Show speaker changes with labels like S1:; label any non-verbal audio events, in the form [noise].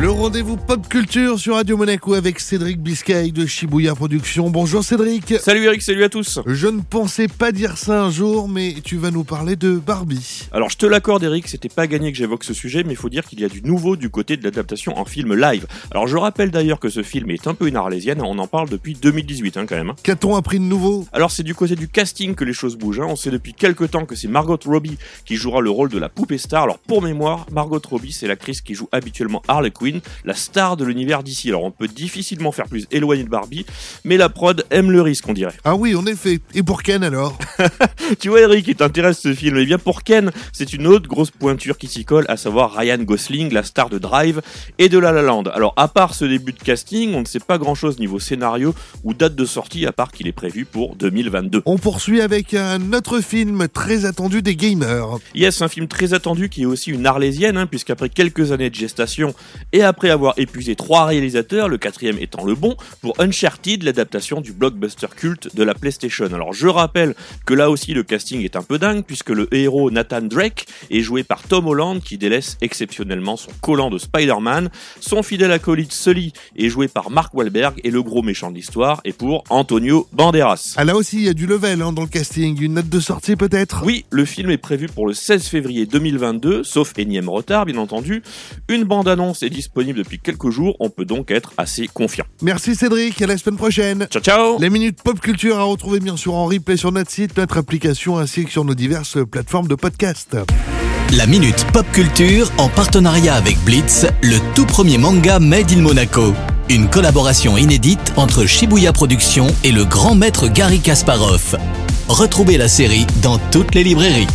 S1: Le rendez-vous pop culture sur Radio Monaco avec Cédric Biscay de Shibuya Productions. Bonjour Cédric.
S2: Salut Eric, salut à tous.
S1: Je ne pensais pas dire ça un jour, mais tu vas nous parler de Barbie.
S2: Alors je te l'accorde Eric, c'était pas gagné que j'évoque ce sujet, mais il faut dire qu'il y a du nouveau du côté de l'adaptation en film live. Alors je rappelle d'ailleurs que ce film est un peu une arlésienne, on en parle depuis 2018 hein, quand même. hein.
S1: Qu'a-t-on appris de nouveau?
S2: Alors c'est du côté du casting que les choses bougent. hein. On sait depuis quelques temps que c'est Margot Robbie qui jouera le rôle de la poupée star. Alors pour mémoire, Margot Robbie c'est l'actrice qui joue habituellement Harley Quinn, la star de l'univers d'ici. Alors on peut difficilement faire plus éloigné de Barbie, mais la prod aime le risque on dirait.
S1: Ah oui, en effet. Et pour Ken alors? [laughs]
S2: Tu vois Eric, il t'intéresse ce film. Eh bien pour Ken, c'est une autre grosse pointure qui s'y colle, à savoir Ryan Gosling, la star de Drive et de La La Land. Alors à part ce début de casting, on ne sait pas grand chose niveau scénario ou date de sortie, à part qu'il est prévu pour 2022.
S1: On poursuit avec un autre film très attendu des gamers.
S2: Yes, un film très attendu qui est aussi une arlésienne, hein, puisqu'après quelques années de gestation et après avoir épuisé trois réalisateurs, le quatrième étant le bon, pour Uncharted, l'adaptation du blockbuster culte de la PlayStation. Alors je rappelle que là aussi le casting est un peu dingue, puisque le héros Nathan Drake est joué par Tom Holland, qui délaisse exceptionnellement son collant de Spider-Man. Son fidèle acolyte Sully est joué par Mark Wahlberg, et le gros méchant de l'histoire est pour Antonio Banderas.
S1: Ah là aussi, il y a du level hein, dans le casting. Une note de sortie peut-être?
S2: Oui, le film est prévu pour le 16 février 2022, sauf énième retard bien entendu. Une bande-annonce est disponible depuis quelques jours, on peut donc être assez confiant.
S1: Merci Cédric, à la semaine prochaine.
S2: Ciao ciao
S1: Les minutes pop culture à retrouver bien sûr en replay sur notre site, notre application ainsi que sur nos diverses plateformes de podcast.
S3: La Minute Pop Culture en partenariat avec Blitz, le tout premier manga Made in Monaco. Une collaboration inédite entre Shibuya Productions et le grand maître Gary Kasparov. Retrouvez la série dans toutes les librairies.